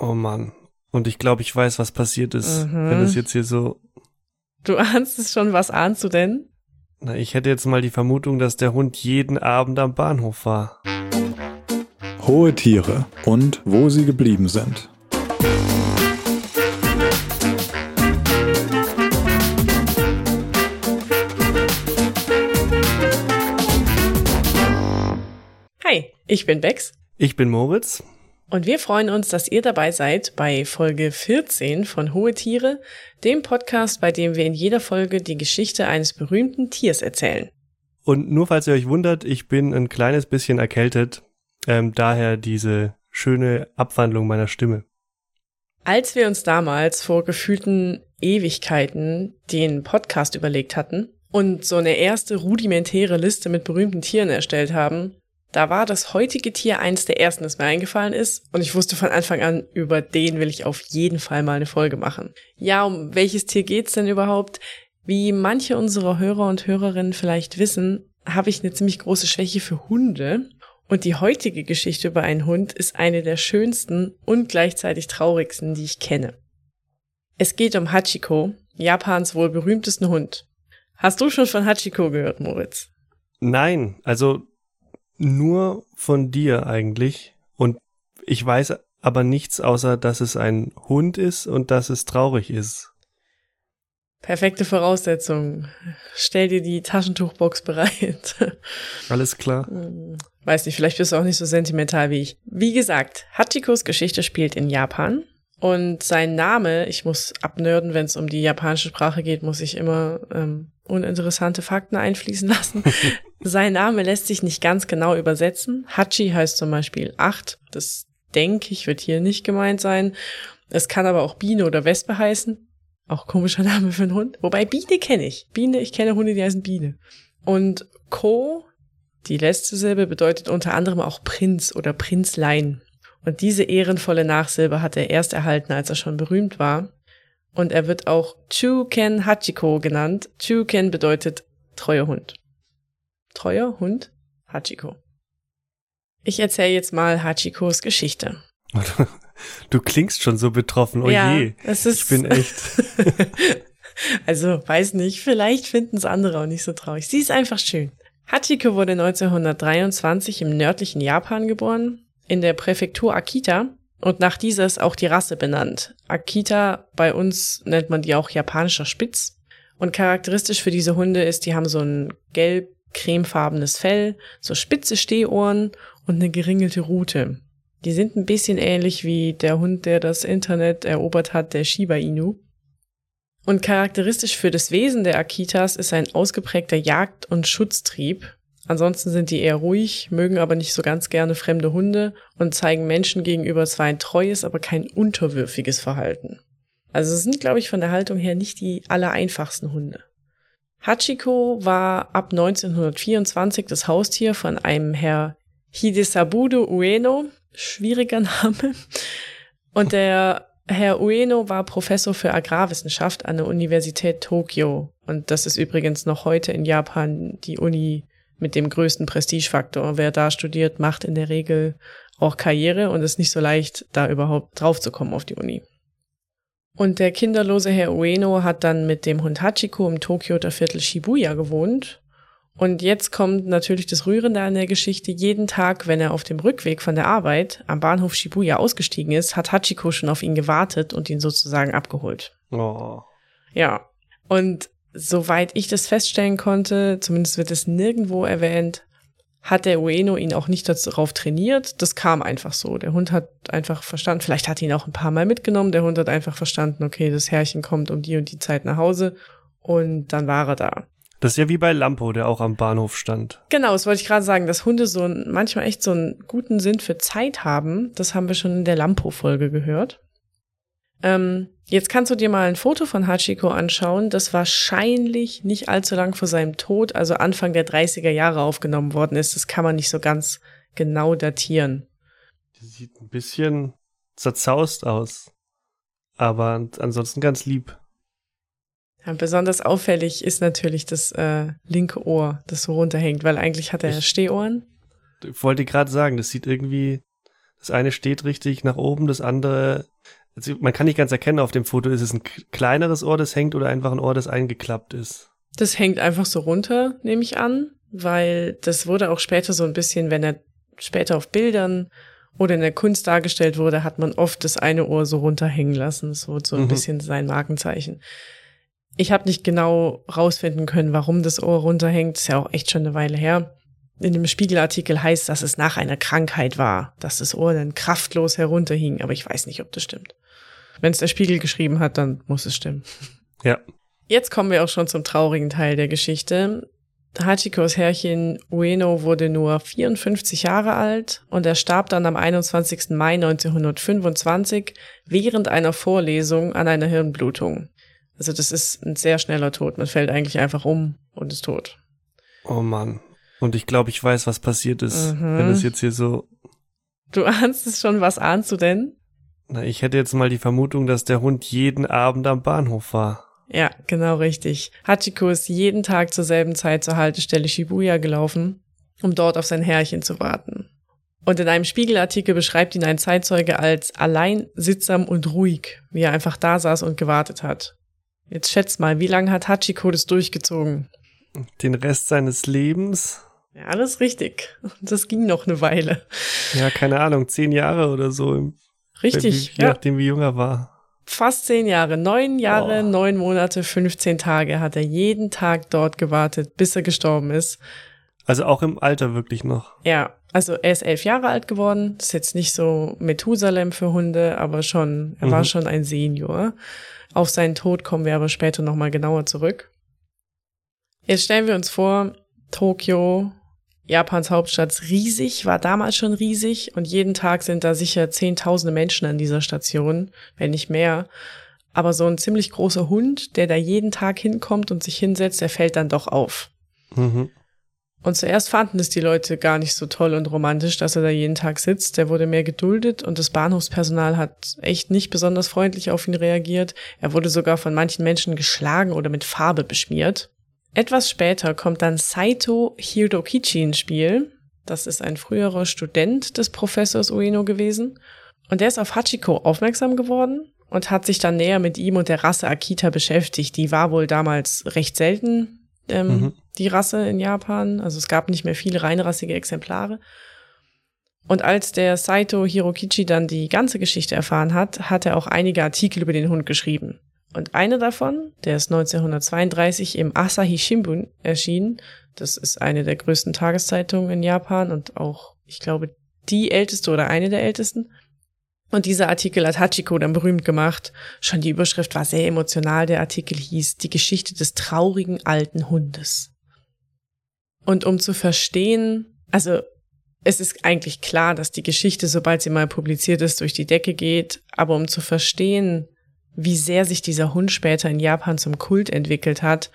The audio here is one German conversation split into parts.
Oh Mann. Und ich glaube, ich weiß, was passiert ist, Mhm. wenn es jetzt hier so. Du ahnst es schon, was ahnst du denn? Na, ich hätte jetzt mal die Vermutung, dass der Hund jeden Abend am Bahnhof war. Hohe Tiere und wo sie geblieben sind. Hi, ich bin Bex Ich bin Moritz. Und wir freuen uns, dass ihr dabei seid bei Folge 14 von Hohe Tiere, dem Podcast, bei dem wir in jeder Folge die Geschichte eines berühmten Tiers erzählen. Und nur falls ihr euch wundert, ich bin ein kleines bisschen erkältet. Ähm, daher diese schöne Abwandlung meiner Stimme. Als wir uns damals vor gefühlten Ewigkeiten den Podcast überlegt hatten und so eine erste rudimentäre Liste mit berühmten Tieren erstellt haben, da war das heutige Tier eins der ersten, das mir eingefallen ist und ich wusste von Anfang an, über den will ich auf jeden Fall mal eine Folge machen. Ja, um welches Tier geht's denn überhaupt? Wie manche unserer Hörer und Hörerinnen vielleicht wissen, habe ich eine ziemlich große Schwäche für Hunde und die heutige Geschichte über einen Hund ist eine der schönsten und gleichzeitig traurigsten, die ich kenne. Es geht um Hachiko, Japans wohl berühmtesten Hund. Hast du schon von Hachiko gehört, Moritz? Nein, also nur von dir eigentlich. Und ich weiß aber nichts außer, dass es ein Hund ist und dass es traurig ist. Perfekte Voraussetzung. Stell dir die Taschentuchbox bereit. Alles klar. Hm, Weiß nicht, vielleicht bist du auch nicht so sentimental wie ich. Wie gesagt, Hachikos Geschichte spielt in Japan. Und sein Name, ich muss abnörden, wenn es um die japanische Sprache geht, muss ich immer ähm, uninteressante Fakten einfließen lassen. sein Name lässt sich nicht ganz genau übersetzen. Hachi heißt zum Beispiel acht. Das denke ich, wird hier nicht gemeint sein. Es kann aber auch Biene oder Wespe heißen. Auch komischer Name für einen Hund. Wobei Biene kenne ich. Biene, ich kenne Hunde, die heißen Biene. Und Ko die letzte Silbe bedeutet unter anderem auch Prinz oder Prinzlein. Und diese ehrenvolle Nachsilbe hat er erst erhalten, als er schon berühmt war. Und er wird auch Chuken Hachiko genannt. Chuken bedeutet treuer Hund. Treuer Hund? Hachiko. Ich erzähle jetzt mal Hachikos Geschichte. Du klingst schon so betroffen. Oh je. es ist. Ich bin echt. also, weiß nicht, vielleicht finden es andere auch nicht so traurig. Sie ist einfach schön. Hachiko wurde 1923 im nördlichen Japan geboren, in der Präfektur Akita, und nach dieser ist auch die Rasse benannt. Akita, bei uns nennt man die auch japanischer Spitz. Und charakteristisch für diese Hunde ist, die haben so ein gelb-cremefarbenes Fell, so spitze Stehohren und eine geringelte Rute. Die sind ein bisschen ähnlich wie der Hund, der das Internet erobert hat, der Shiba Inu. Und charakteristisch für das Wesen der Akitas ist ein ausgeprägter Jagd- und Schutztrieb. Ansonsten sind die eher ruhig, mögen aber nicht so ganz gerne fremde Hunde und zeigen Menschen gegenüber zwar ein treues, aber kein unterwürfiges Verhalten. Also sind, glaube ich, von der Haltung her nicht die allereinfachsten Hunde. Hachiko war ab 1924 das Haustier von einem Herr Hidesabudo Ueno, schwieriger Name, und der Herr Ueno war Professor für Agrarwissenschaft an der Universität Tokio. Und das ist übrigens noch heute in Japan die Uni mit dem größten Prestigefaktor. Wer da studiert, macht in der Regel auch Karriere und ist nicht so leicht, da überhaupt draufzukommen auf die Uni. Und der kinderlose Herr Ueno hat dann mit dem Hund Hachiko im Tokioter Viertel Shibuya gewohnt. Und jetzt kommt natürlich das Rührende an der Geschichte. Jeden Tag, wenn er auf dem Rückweg von der Arbeit am Bahnhof Shibuya ausgestiegen ist, hat Hachiko schon auf ihn gewartet und ihn sozusagen abgeholt. Oh. Ja. Und soweit ich das feststellen konnte, zumindest wird es nirgendwo erwähnt, hat der Ueno ihn auch nicht darauf trainiert. Das kam einfach so. Der Hund hat einfach verstanden, vielleicht hat er ihn auch ein paar Mal mitgenommen. Der Hund hat einfach verstanden, okay, das Herrchen kommt um die und die Zeit nach Hause. Und dann war er da. Das ist ja wie bei Lampo, der auch am Bahnhof stand. Genau, das wollte ich gerade sagen, dass Hunde so ein, manchmal echt so einen guten Sinn für Zeit haben. Das haben wir schon in der Lampo-Folge gehört. Ähm, jetzt kannst du dir mal ein Foto von Hachiko anschauen, das wahrscheinlich nicht allzu lang vor seinem Tod, also Anfang der 30er Jahre aufgenommen worden ist. Das kann man nicht so ganz genau datieren. Die sieht ein bisschen zerzaust aus. Aber ansonsten ganz lieb. Ja, besonders auffällig ist natürlich das äh, linke Ohr, das so runterhängt, weil eigentlich hat er Ich- Stehohren. Ich wollte gerade sagen, das sieht irgendwie, das eine steht richtig nach oben, das andere Also man kann nicht ganz erkennen auf dem Foto, ist es ein kleineres Ohr, das hängt oder einfach ein Ohr, das eingeklappt ist. Das hängt einfach so runter, nehme ich an, weil das wurde auch später so ein bisschen, wenn er später auf Bildern oder in der Kunst dargestellt wurde, hat man oft das eine Ohr so runterhängen lassen. Das wurde so ein mhm. bisschen sein Markenzeichen. Ich habe nicht genau rausfinden können, warum das Ohr runterhängt. ist ja auch echt schon eine Weile her. In dem Spiegelartikel heißt, dass es nach einer Krankheit war, dass das Ohr dann kraftlos herunterhing, aber ich weiß nicht, ob das stimmt. Wenn es der Spiegel geschrieben hat, dann muss es stimmen. Ja. Jetzt kommen wir auch schon zum traurigen Teil der Geschichte. Hachikos Herrchen Ueno wurde nur 54 Jahre alt und er starb dann am 21. Mai 1925 während einer Vorlesung an einer Hirnblutung. Also das ist ein sehr schneller Tod. Man fällt eigentlich einfach um und ist tot. Oh Mann. Und ich glaube, ich weiß, was passiert ist, mhm. wenn es jetzt hier so. Du ahnst es schon, was ahnst du denn? Na, ich hätte jetzt mal die Vermutung, dass der Hund jeden Abend am Bahnhof war. Ja, genau richtig. Hachiko ist jeden Tag zur selben Zeit zur Haltestelle Shibuya gelaufen, um dort auf sein Herrchen zu warten. Und in einem Spiegelartikel beschreibt ihn ein Zeitzeuge als allein, sittsam und ruhig, wie er einfach da saß und gewartet hat. Jetzt schätz mal, wie lange hat Hachiko das durchgezogen? Den Rest seines Lebens? Ja, alles richtig. Das ging noch eine Weile. Ja, keine Ahnung, zehn Jahre oder so. Richtig, je ja. nachdem, wie jung er war. Fast zehn Jahre, neun Jahre, oh. neun Monate, 15 Tage hat er jeden Tag dort gewartet, bis er gestorben ist. Also auch im Alter wirklich noch. Ja, also er ist elf Jahre alt geworden. Das ist jetzt nicht so Methusalem für Hunde, aber schon, er mhm. war schon ein Senior. Auf seinen Tod kommen wir aber später nochmal genauer zurück. Jetzt stellen wir uns vor, Tokio, Japans Hauptstadt, riesig, war damals schon riesig und jeden Tag sind da sicher zehntausende Menschen an dieser Station, wenn nicht mehr. Aber so ein ziemlich großer Hund, der da jeden Tag hinkommt und sich hinsetzt, der fällt dann doch auf. Mhm. Und zuerst fanden es die Leute gar nicht so toll und romantisch, dass er da jeden Tag sitzt. Der wurde mehr geduldet und das Bahnhofspersonal hat echt nicht besonders freundlich auf ihn reagiert. Er wurde sogar von manchen Menschen geschlagen oder mit Farbe beschmiert. Etwas später kommt dann Saito Hirokichi ins Spiel. Das ist ein früherer Student des Professors Ueno gewesen. Und der ist auf Hachiko aufmerksam geworden und hat sich dann näher mit ihm und der Rasse Akita beschäftigt. Die war wohl damals recht selten ähm, mhm. die Rasse in Japan. Also es gab nicht mehr viele reinrassige Exemplare. Und als der Saito Hirokichi dann die ganze Geschichte erfahren hat, hat er auch einige Artikel über den Hund geschrieben. Und eine davon, der ist 1932 im Asahi Shimbun erschienen. Das ist eine der größten Tageszeitungen in Japan und auch, ich glaube, die älteste oder eine der ältesten. Und dieser Artikel hat Hachiko dann berühmt gemacht. Schon die Überschrift war sehr emotional. Der Artikel hieß Die Geschichte des traurigen alten Hundes. Und um zu verstehen, also es ist eigentlich klar, dass die Geschichte, sobald sie mal publiziert ist, durch die Decke geht. Aber um zu verstehen, wie sehr sich dieser Hund später in Japan zum Kult entwickelt hat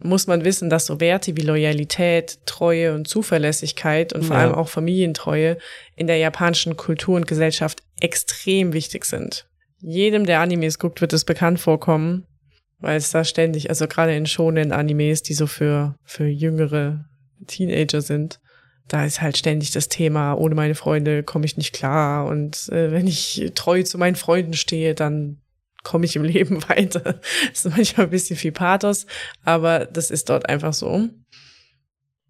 muss man wissen, dass so Werte wie Loyalität, Treue und Zuverlässigkeit und vor ja. allem auch Familientreue in der japanischen Kultur und Gesellschaft extrem wichtig sind. Jedem, der Animes guckt, wird es bekannt vorkommen, weil es da ständig, also gerade in schonen Animes, die so für, für jüngere Teenager sind, da ist halt ständig das Thema, ohne meine Freunde komme ich nicht klar und äh, wenn ich treu zu meinen Freunden stehe, dann komme ich im Leben weiter. Das ist manchmal ein bisschen viel Pathos, aber das ist dort einfach so.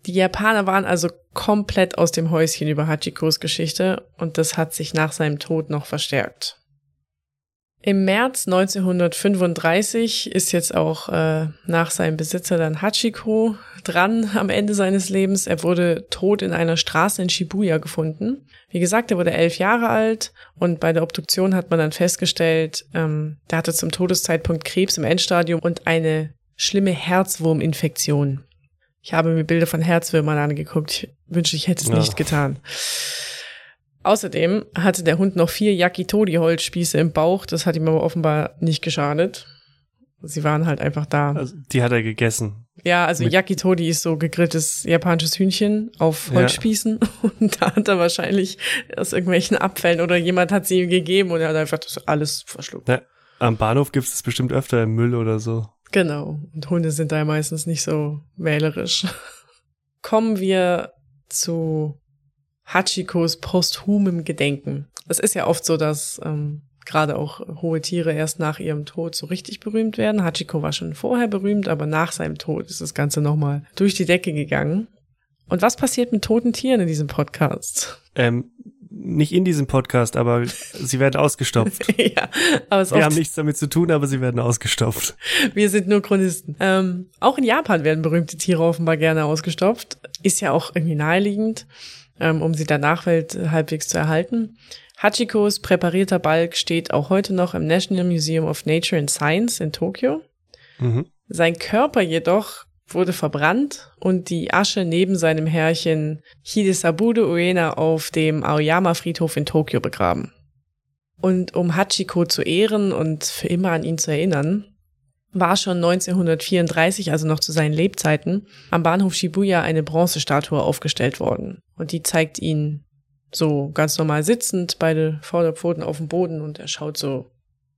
Die Japaner waren also komplett aus dem Häuschen über Hachikos Geschichte und das hat sich nach seinem Tod noch verstärkt. Im März 1935 ist jetzt auch äh, nach seinem Besitzer dann Hachiko dran am Ende seines Lebens. Er wurde tot in einer Straße in Shibuya gefunden. Wie gesagt, er wurde elf Jahre alt und bei der Obduktion hat man dann festgestellt, ähm, der hatte zum Todeszeitpunkt Krebs im Endstadium und eine schlimme Herzwurminfektion. Ich habe mir Bilder von Herzwürmern angeguckt. Ich wünsche, ich hätte es ja. nicht getan. Außerdem hatte der Hund noch vier Yakitori-Holzspieße im Bauch. Das hat ihm aber offenbar nicht geschadet. Sie waren halt einfach da. Also, die hat er gegessen. Ja, also Mit Yakitori ist so gegrilltes japanisches Hühnchen auf Holzspießen. Ja. Und da hat er wahrscheinlich aus irgendwelchen Abfällen oder jemand hat sie ihm gegeben und er hat einfach das alles verschluckt. Ja, am Bahnhof gibt es bestimmt öfter Müll oder so. Genau. Und Hunde sind da meistens nicht so wählerisch. Kommen wir zu Hachikos posthumem Gedenken. Es ist ja oft so, dass ähm, gerade auch hohe Tiere erst nach ihrem Tod so richtig berühmt werden. Hachiko war schon vorher berühmt, aber nach seinem Tod ist das Ganze nochmal durch die Decke gegangen. Und was passiert mit toten Tieren in diesem Podcast? Ähm, nicht in diesem Podcast, aber sie werden ausgestopft. ja, aber es Wir haben nichts damit zu tun, aber sie werden ausgestopft. wir sind nur Chronisten. Ähm, auch in Japan werden berühmte Tiere offenbar gerne ausgestopft. Ist ja auch irgendwie naheliegend, ähm, um sie der Nachwelt äh, halbwegs zu erhalten. Hachikos präparierter Balg steht auch heute noch im National Museum of Nature and Science in Tokio. Mhm. Sein Körper jedoch wurde verbrannt und die Asche neben seinem Herrchen Hidesabude Uena auf dem Aoyama-Friedhof in Tokio begraben. Und um Hachiko zu ehren und für immer an ihn zu erinnern, war schon 1934, also noch zu seinen Lebzeiten, am Bahnhof Shibuya eine Bronzestatue aufgestellt worden. Und die zeigt ihn so ganz normal sitzend, beide Vorderpfoten auf dem Boden und er schaut so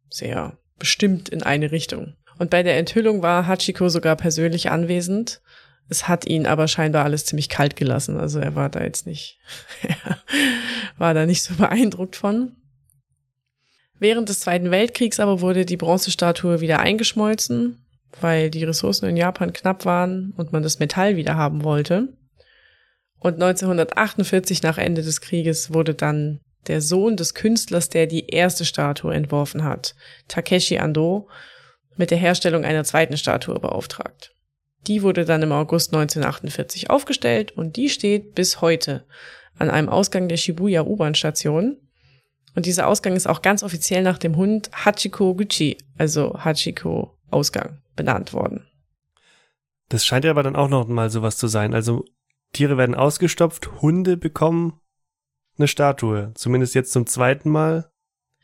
sehr bestimmt in eine Richtung. Und bei der Enthüllung war Hachiko sogar persönlich anwesend. Es hat ihn aber scheinbar alles ziemlich kalt gelassen. Also er war da jetzt nicht, war da nicht so beeindruckt von. Während des Zweiten Weltkriegs aber wurde die Bronzestatue wieder eingeschmolzen, weil die Ressourcen in Japan knapp waren und man das Metall wieder haben wollte. Und 1948 nach Ende des Krieges wurde dann der Sohn des Künstlers, der die erste Statue entworfen hat, Takeshi Ando, mit der Herstellung einer zweiten Statue beauftragt. Die wurde dann im August 1948 aufgestellt und die steht bis heute an einem Ausgang der Shibuya U-Bahn-Station. Und dieser Ausgang ist auch ganz offiziell nach dem Hund Hachiko Guchi, also Hachiko Ausgang, benannt worden. Das scheint ja aber dann auch noch mal sowas zu sein. Also Tiere werden ausgestopft, Hunde bekommen eine Statue. Zumindest jetzt zum zweiten Mal.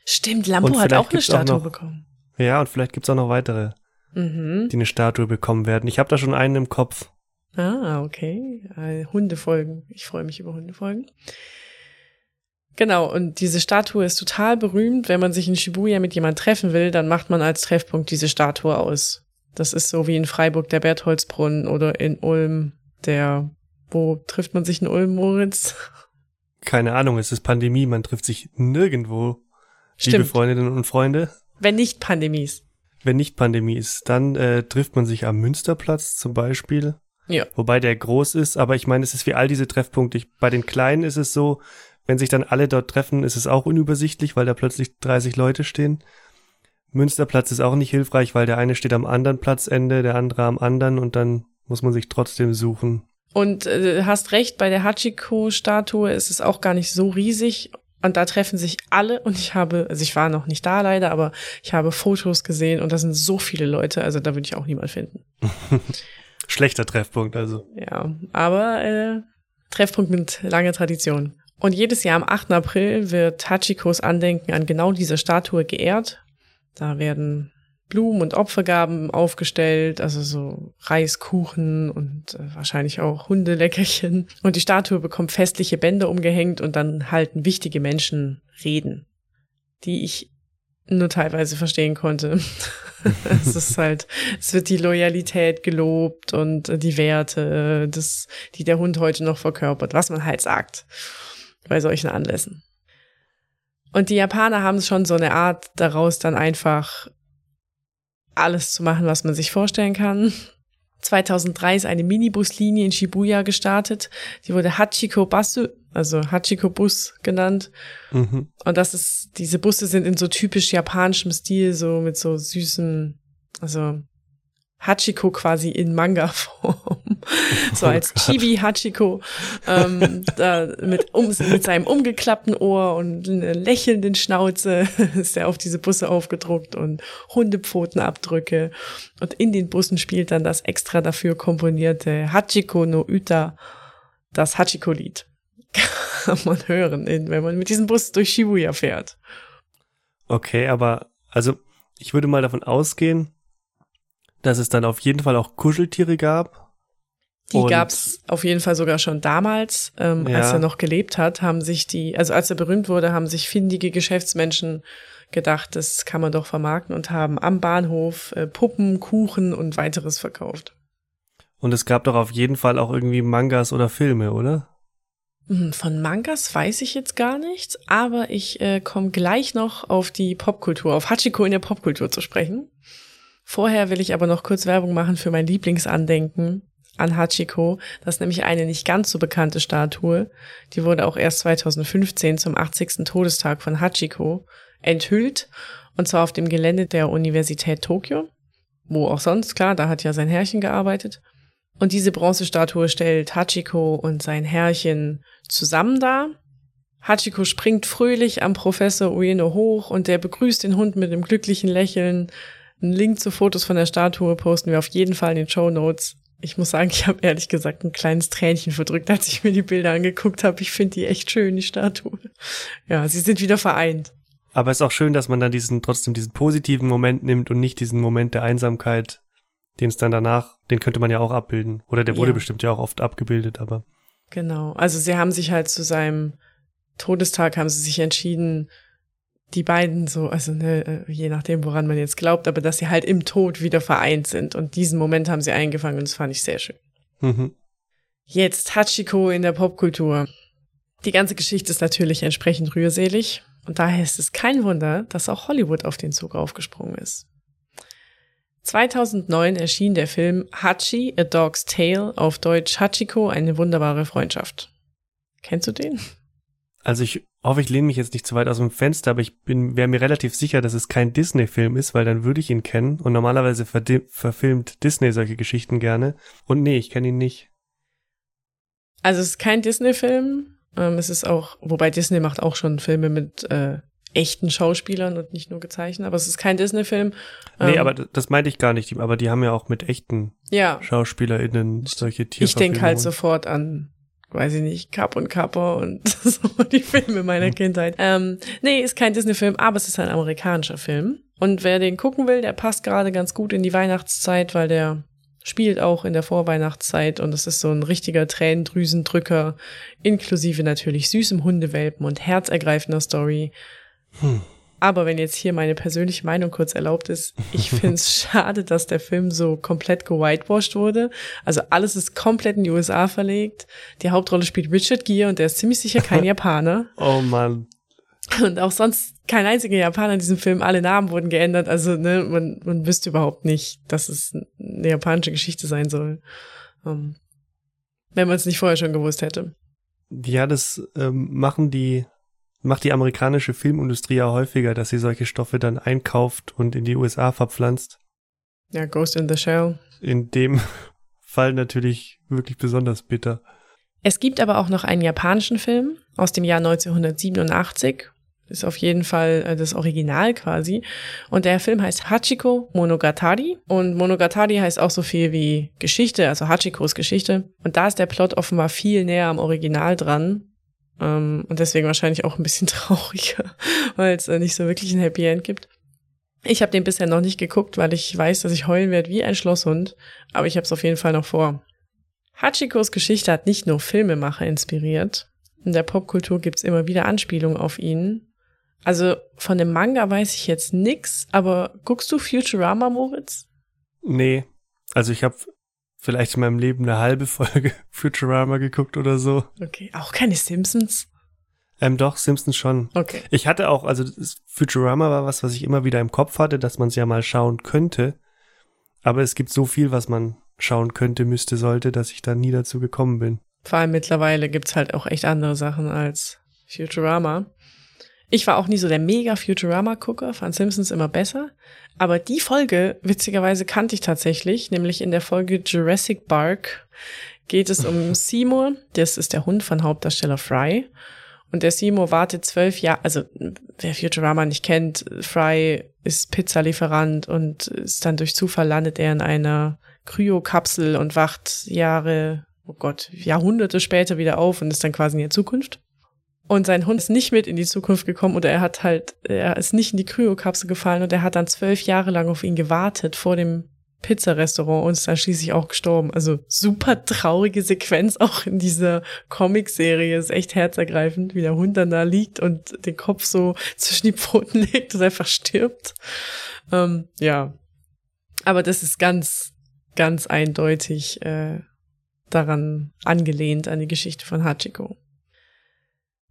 Stimmt, Lampo hat auch eine gibt's auch Statue noch- bekommen. Ja, und vielleicht gibt's auch noch weitere, Mhm. die eine Statue bekommen werden. Ich habe da schon einen im Kopf. Ah, okay. Äh, Hundefolgen. Ich freue mich über Hundefolgen. Genau, und diese Statue ist total berühmt. Wenn man sich in Shibuya mit jemand treffen will, dann macht man als Treffpunkt diese Statue aus. Das ist so wie in Freiburg der Bertholdsbrunnen oder in Ulm der, wo trifft man sich in Ulm, Moritz? Keine Ahnung, es ist Pandemie, man trifft sich nirgendwo. Liebe Stimmt, Freundinnen und Freunde. wenn nicht Pandemies. Wenn nicht Pandemie ist, dann äh, trifft man sich am Münsterplatz zum Beispiel. Ja. Wobei der groß ist, aber ich meine, es ist wie all diese Treffpunkte. Ich, bei den kleinen ist es so, wenn sich dann alle dort treffen, ist es auch unübersichtlich, weil da plötzlich 30 Leute stehen. Münsterplatz ist auch nicht hilfreich, weil der eine steht am anderen Platzende, der andere am anderen und dann muss man sich trotzdem suchen. Und äh, hast recht, bei der Hachiko-Statue ist es auch gar nicht so riesig. Und da treffen sich alle und ich habe, also ich war noch nicht da leider, aber ich habe Fotos gesehen und da sind so viele Leute, also da würde ich auch niemand finden. Schlechter Treffpunkt, also. Ja, aber äh, Treffpunkt mit langer Tradition. Und jedes Jahr am 8. April wird Hachikos Andenken an genau diese Statue geehrt. Da werden Blumen und Opfergaben aufgestellt, also so Reiskuchen und äh, wahrscheinlich auch Hundeleckerchen. Und die Statue bekommt festliche Bänder umgehängt und dann halten wichtige Menschen Reden, die ich nur teilweise verstehen konnte. es ist halt, es wird die Loyalität gelobt und äh, die Werte, äh, das, die der Hund heute noch verkörpert, was man halt sagt bei solchen Anlässen. Und die Japaner haben schon so eine Art daraus dann einfach alles zu machen, was man sich vorstellen kann. 2003 ist eine Minibuslinie in Shibuya gestartet. Die wurde Hachiko Basu, also Hachiko Bus genannt. Mhm. Und das ist, diese Busse sind in so typisch japanischem Stil, so mit so süßen, also Hachiko quasi in Manga-Form. So Oh als Gott. Chibi Hachiko, ähm, da mit, um, mit seinem umgeklappten Ohr und einer lächelnden Schnauze ist er auf diese Busse aufgedruckt und Hundepfotenabdrücke. Und in den Bussen spielt dann das extra dafür komponierte Hachiko no Uta, das Hachiko-Lied. Kann man hören, wenn man mit diesem Bus durch Shibuya fährt. Okay, aber also ich würde mal davon ausgehen, dass es dann auf jeden Fall auch Kuscheltiere gab. Die Und- gab's auf jeden Fall sogar schon damals, ähm, Ja. als er noch gelebt hat, haben sich die, also als er berühmt wurde, haben sich findige Geschäftsmenschen gedacht, das kann man doch vermarkten und haben am Bahnhof äh, Puppen, Kuchen und weiteres verkauft. Und es gab doch auf jeden Fall auch irgendwie Mangas oder Filme, oder? Hm, Von Mangas weiß ich jetzt gar nichts, aber ich äh, komme gleich noch auf die Popkultur, auf Hachiko in der Popkultur zu sprechen. Vorher will ich aber noch kurz Werbung machen für mein Lieblingsandenken an Hachiko. Das ist nämlich eine nicht ganz so bekannte Statue. Die wurde auch erst 2015 zum 80. Todestag von Hachiko enthüllt. Und zwar auf dem Gelände der Universität Tokio. Wo auch sonst, klar, da hat ja sein Herrchen gearbeitet. Und diese Bronzestatue stellt Hachiko und sein Herrchen zusammen dar. Hachiko springt fröhlich am Professor Ueno hoch und der begrüßt den Hund mit einem glücklichen Lächeln. Einen Link zu Fotos von der Statue posten wir auf jeden Fall in den Show Notes. Ich muss sagen, ich habe ehrlich gesagt ein kleines Tränchen verdrückt, als ich mir die Bilder angeguckt habe. Ich finde die echt schön, die Statue. Ja, sie sind wieder vereint. Aber es ist auch schön, dass man dann diesen, trotzdem diesen positiven Moment nimmt und nicht diesen Moment der Einsamkeit, den es dann danach, den könnte man ja auch abbilden. Oder der wurde Ja. bestimmt ja auch oft abgebildet, aber Genau. Also sie haben sich halt zu seinem Todestag haben sie sich entschieden, die beiden so, also ne, je nachdem, woran man jetzt glaubt, aber dass sie halt im Tod wieder vereint sind. Und diesen Moment haben sie eingefangen und das fand ich sehr schön. mhm. Jetzt Hachiko in der Popkultur. Die ganze Geschichte ist natürlich entsprechend rührselig und daher ist es kein Wunder, dass auch Hollywood auf den Zug aufgesprungen ist. 2009 erschien der Film Hachi, A Dog's Tale, auf Deutsch Hachiko, eine wunderbare Freundschaft. Kennst du den? Also ich hoffe, ich lehne mich jetzt nicht zu weit aus dem Fenster, aber ich bin, wäre mir relativ sicher, dass es kein Disney-Film ist, weil dann würde ich ihn kennen. Und normalerweise verfilmt Disney solche Geschichten gerne. Und nee, ich kenne ihn nicht. Also es ist kein Disney-Film. Ähm, es ist auch, wobei Disney macht auch schon Filme mit äh, echten Schauspielern und nicht nur gezeichnet, aber es ist kein Disney-Film. Nee, Ähm, aber das meinte ich gar nicht. Aber die haben ja auch mit echten ja, SchauspielerInnen solche Tiere. ich denke halt sofort an, weiß ich nicht, Cap und Kappa und so die Filme meiner Kindheit. Ähm, nee, ist kein Disney-Film, aber es ist ein amerikanischer Film. Und wer den gucken will, der passt gerade ganz gut in die Weihnachtszeit, weil der spielt auch in der Vorweihnachtszeit und es ist so ein richtiger Tränendrüsendrücker, inklusive natürlich süßem Hundewelpen und herzergreifender Story. Hm. Aber wenn jetzt hier meine persönliche Meinung kurz erlaubt ist, ich finde es schade, dass der Film so komplett gewhitewashed wurde. Also alles ist komplett in die USA verlegt. Die Hauptrolle spielt Richard Gere und der ist ziemlich sicher kein Japaner. Oh Mann. Und auch sonst kein einziger Japaner in diesem Film. Alle Namen wurden geändert. Also ne, man, man wüsste überhaupt nicht, dass es eine japanische Geschichte sein soll. Ähm, wenn man es nicht vorher schon gewusst hätte. Ja, das ähm, machen die, macht die amerikanische Filmindustrie ja häufiger, dass sie solche Stoffe dann einkauft und in die USA verpflanzt. Ja, Ghost in the Shell. In dem Fall natürlich wirklich besonders bitter. Es gibt aber auch noch einen japanischen Film aus dem Jahr 1987. Ist auf jeden Fall äh, das Original quasi. Und der Film heißt Hachiko Monogatari. Und Monogatari heißt auch so viel wie Geschichte, also Hachikos Geschichte. Und da ist der Plot offenbar viel näher am Original dran. Ähm, und deswegen wahrscheinlich auch ein bisschen trauriger, weil es äh, nicht so wirklich ein Happy End gibt. Ich habe den bisher noch nicht geguckt, weil ich weiß, dass ich heulen werde wie ein Schlosshund. Aber ich habe es auf jeden Fall noch vor. Hachikos Geschichte hat nicht nur Filmemacher inspiriert. In der Popkultur gibt's immer wieder Anspielungen auf ihn. Also von dem Manga weiß ich jetzt nix, aber guckst du Futurama, Moritz? Nee, also ich habe vielleicht in meinem Leben eine halbe Folge Futurama geguckt oder so. Okay, auch keine Simpsons? Ähm, doch, Simpsons schon. Okay. Ich hatte auch, also Futurama war was, was ich immer wieder im Kopf hatte, dass man es ja mal schauen könnte. Aber es gibt so viel, was man schauen könnte, müsste, sollte, dass ich da nie dazu gekommen bin. Vor allem mittlerweile gibt's halt auch echt andere Sachen als Futurama. Ich war auch nie so der mega Futurama-Gucker, fand Simpsons immer besser. Aber die Folge, witzigerweise, kannte ich tatsächlich, nämlich in der Folge Jurassic Park geht es um Seymour, das ist der Hund von Hauptdarsteller Fry. Und der Seymour wartet zwölf Jahre, also wer Futurama nicht kennt, Fry ist Pizzalieferant und ist dann durch Zufall landet er in einer Kryokapsel und wacht Jahre, oh Gott, Jahrhunderte später wieder auf und ist dann quasi in der Zukunft. Und sein Hund ist nicht mit in die Zukunft gekommen oder er hat halt, er ist nicht in die Kryokapsel gefallen und er hat dann zwölf Jahre lang auf ihn gewartet vor dem Pizzarestaurant und ist dann schließlich auch gestorben. Also super traurige Sequenz auch in dieser Comicserie. Ist echt herzergreifend, wie der Hund dann da liegt und den Kopf so zwischen die Pfoten legt und einfach stirbt. Ähm, ja. Aber das ist ganz, ganz eindeutig äh, daran angelehnt, an die Geschichte von Hachiko.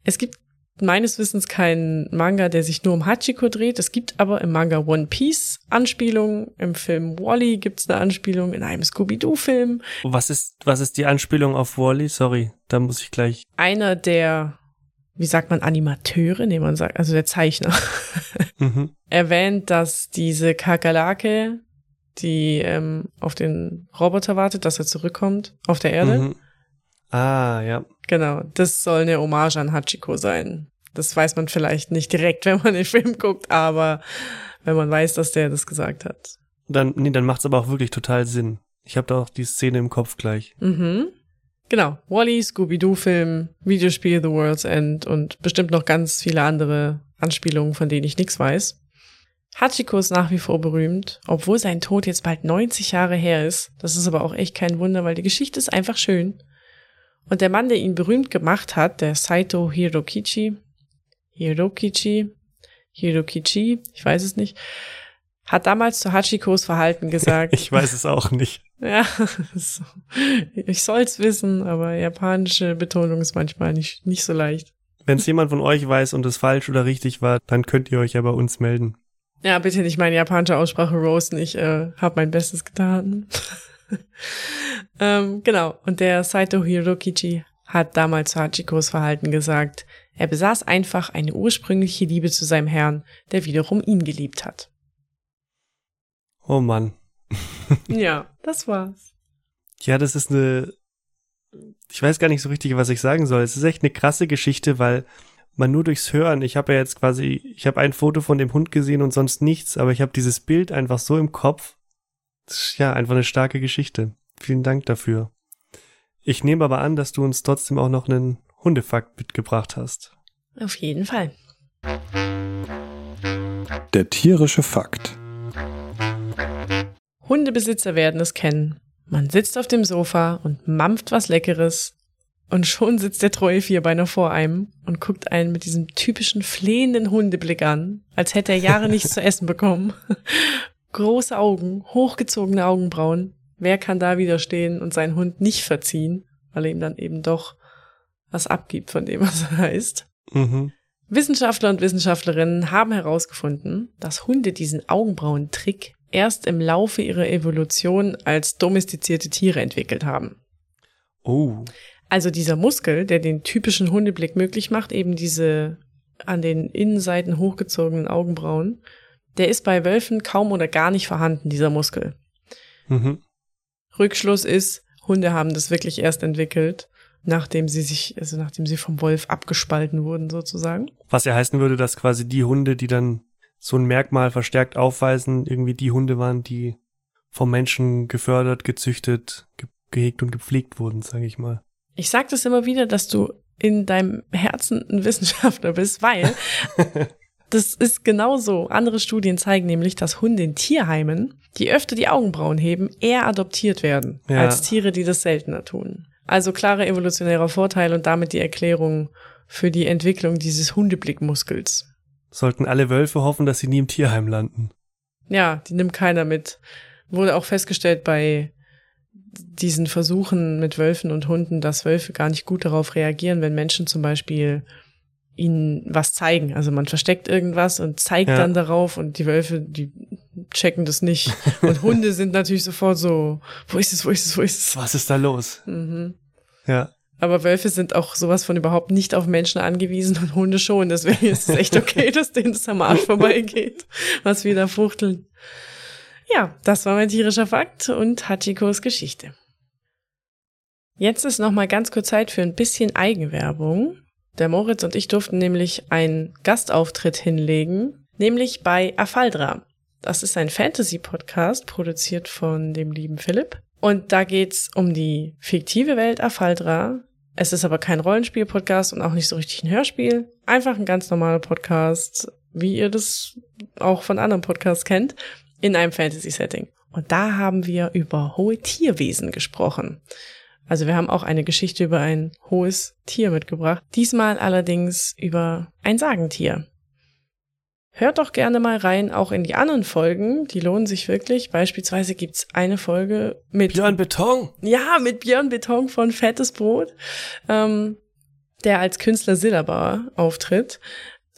Es gibt meines Wissens keinen Manga, der sich nur um Hachiko dreht. Es gibt aber im Manga One Piece Anspielungen. Im Film Wally gibt es eine Anspielung, in einem Scooby-Doo-Film. Was ist, was ist die Anspielung auf Wally? Sorry, da muss ich gleich. Einer der, wie sagt man, Animateure, nee, man sagt, also der Zeichner, Mhm. erwähnt, dass diese Kakerlake, die ähm, auf den Roboter wartet, dass er zurückkommt auf der Erde. Mhm. Ah, ja. Genau, das soll eine Hommage an Hachiko sein. Das weiß man vielleicht nicht direkt, wenn man den Film guckt, aber wenn man weiß, dass der das gesagt hat. Dann, nee, dann macht's aber auch wirklich total Sinn. Ich habe da auch die Szene im Kopf gleich. Mhm. Genau. Wally, Scooby-Doo-Film, Videospiel The World's End und bestimmt noch ganz viele andere Anspielungen, von denen ich nichts weiß. Hachiko ist nach wie vor berühmt, obwohl sein Tod jetzt bald 90 Jahre her ist. Das ist aber auch echt kein Wunder, weil die Geschichte ist einfach schön. Und der Mann, der ihn berühmt gemacht hat, der Saito Hirokichi, Hirokichi, Hirokichi, ich weiß es nicht, hat damals zu Hachikos Verhalten gesagt. Ich weiß es auch nicht. Ja, ich soll's wissen, aber japanische Betonung ist manchmal nicht, nicht so leicht. Wenn es jemand von euch weiß und es falsch oder richtig war, dann könnt ihr euch ja bei uns melden. Ja, bitte nicht meine japanische Aussprache roasten. Ich äh, habe mein Bestes getan. ähm, genau. Und der Saito Hirokichi hat damals zu Hachikos Verhalten gesagt, er besaß einfach eine ursprüngliche Liebe zu seinem Herrn, der wiederum ihn geliebt hat. Oh Mann. ja, das war's. Ja, das ist eine. Ich weiß gar nicht so richtig, was ich sagen soll. Es ist echt eine krasse Geschichte, weil man nur durchs Hören, ich habe ja jetzt quasi, ich habe ein Foto von dem Hund gesehen und sonst nichts, aber ich habe dieses Bild einfach so im Kopf. Das ist ja einfach eine starke Geschichte. Vielen Dank dafür. Ich nehme aber an, dass du uns trotzdem auch noch einen Hundefakt mitgebracht hast. Auf jeden Fall. Der tierische Fakt. Hundebesitzer werden es kennen. Man sitzt auf dem Sofa und mampft was Leckeres. Und schon sitzt der treue Vierbeiner vor einem und guckt einen mit diesem typischen flehenden Hundeblick an, als hätte er Jahre nichts zu essen bekommen. Große Augen, hochgezogene Augenbrauen. Wer kann da widerstehen und seinen Hund nicht verziehen, weil er ihm dann eben doch was abgibt von dem, was er heißt? Mhm. Wissenschaftler und Wissenschaftlerinnen haben herausgefunden, dass Hunde diesen Augenbrauentrick erst im Laufe ihrer Evolution als domestizierte Tiere entwickelt haben. Oh. Also dieser Muskel, der den typischen Hundeblick möglich macht, eben diese an den Innenseiten hochgezogenen Augenbrauen, der ist bei Wölfen kaum oder gar nicht vorhanden, dieser Muskel. Mhm. Rückschluss ist, Hunde haben das wirklich erst entwickelt, nachdem sie sich, also nachdem sie vom Wolf abgespalten wurden, sozusagen. Was ja heißen würde, dass quasi die Hunde, die dann so ein Merkmal verstärkt aufweisen, irgendwie die Hunde waren, die vom Menschen gefördert, gezüchtet, ge gehegt und gepflegt wurden, sage ich mal. Ich sage das immer wieder, dass du in deinem Herzen ein Wissenschaftler bist, weil das ist genauso. Andere Studien zeigen nämlich, dass Hunde in Tierheimen, die öfter die Augenbrauen heben, eher adoptiert werden Ja. als Tiere, die das seltener tun. Also klarer evolutionärer Vorteil und damit die Erklärung für die Entwicklung dieses Hundeblickmuskels. Sollten alle Wölfe hoffen, dass sie nie im Tierheim landen. Ja, die nimmt keiner mit. Wurde auch festgestellt bei diesen Versuchen mit Wölfen und Hunden, dass Wölfe gar nicht gut darauf reagieren, wenn Menschen zum Beispiel ihnen was zeigen. Also man versteckt irgendwas und zeigt Ja. dann darauf und die Wölfe, die checken das nicht. Und Hunde sind natürlich sofort so, wo ist es, wo ist es, wo ist es? Was ist da los? Mhm. Ja. Aber Wölfe sind auch sowas von überhaupt nicht auf Menschen angewiesen und Hunde schon. Deswegen ist es echt okay, dass denen das am Arsch vorbeigeht, was wir da fuchteln. Ja, das war mein tierischer Fakt und Hachikos Geschichte. Jetzt ist noch mal ganz kurz Zeit für ein bisschen Eigenwerbung. Der Moritz und ich durften nämlich einen Gastauftritt hinlegen, nämlich bei Afaldra. Das ist ein Fantasy-Podcast, produziert von dem lieben Philipp. Und da geht's um die fiktive Welt Afaldra. Es ist aber kein Rollenspiel-Podcast und auch nicht so richtig ein Hörspiel. Einfach ein ganz normaler Podcast, wie ihr das auch von anderen Podcasts kennt, in einem Fantasy-Setting. Und da haben wir über hohe Tierwesen gesprochen. Also wir haben auch eine Geschichte über ein hohes Tier mitgebracht. Diesmal allerdings über ein Sagentier. Hört doch gerne mal rein, auch in die anderen Folgen. Die lohnen sich wirklich. Beispielsweise gibt's eine Folge mit Björn Beton! ja, mit Björn Beton von Fettes Brot. Ähm, der als Künstler Sillabauer auftritt.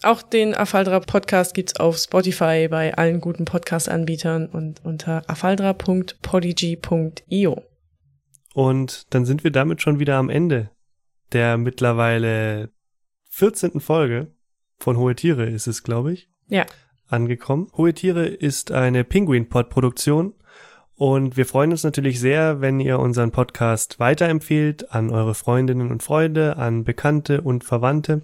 Auch den Afaldra Podcast gibt's auf Spotify bei allen guten Podcast-Anbietern und unter afaldra.podigy.io. Und dann sind wir damit schon wieder am Ende der mittlerweile 14. Folge von Hohe Tiere ist es, glaube ich. Ja. Angekommen. Hohe Tiere ist eine Penguin-Pod-Produktion und wir freuen uns natürlich sehr, wenn ihr unseren Podcast weiterempfehlt an eure Freundinnen und Freunde, an Bekannte und Verwandte.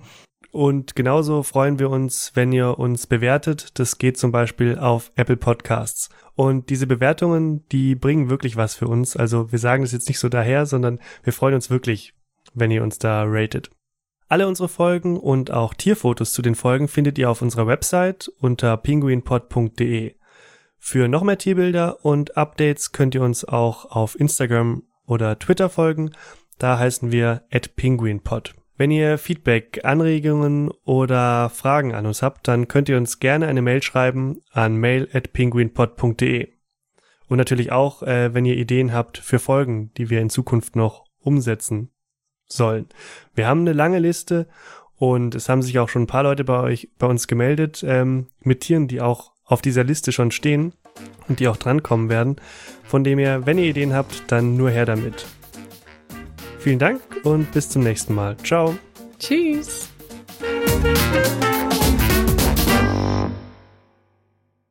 Und genauso freuen wir uns, wenn ihr uns bewertet. Das geht zum Beispiel auf Apple Podcasts. Und diese Bewertungen, die bringen wirklich was für uns. Also wir sagen das jetzt nicht so daher, sondern wir freuen uns wirklich, wenn ihr uns da ratet. Alle unsere Folgen und auch Tierfotos zu den Folgen findet ihr auf unserer Website unter penguinpod.de. Für noch mehr Tierbilder und Updates könnt ihr uns auch auf Instagram oder Twitter folgen. Da heißen wir at penguinpod. Wenn ihr Feedback, Anregungen oder Fragen an uns habt, dann könnt ihr uns gerne eine Mail schreiben an mail at penguinpod.de. Und natürlich auch, äh, wenn ihr Ideen habt für Folgen, die wir in Zukunft noch umsetzen sollen. Wir haben eine lange Liste und es haben sich auch schon ein paar Leute bei euch, bei uns gemeldet, ähm, mit Tieren, die auch auf dieser Liste schon stehen und die auch drankommen werden. Von dem her, wenn ihr Ideen habt, dann nur her damit. Vielen Dank und bis zum nächsten Mal. Ciao. Tschüss.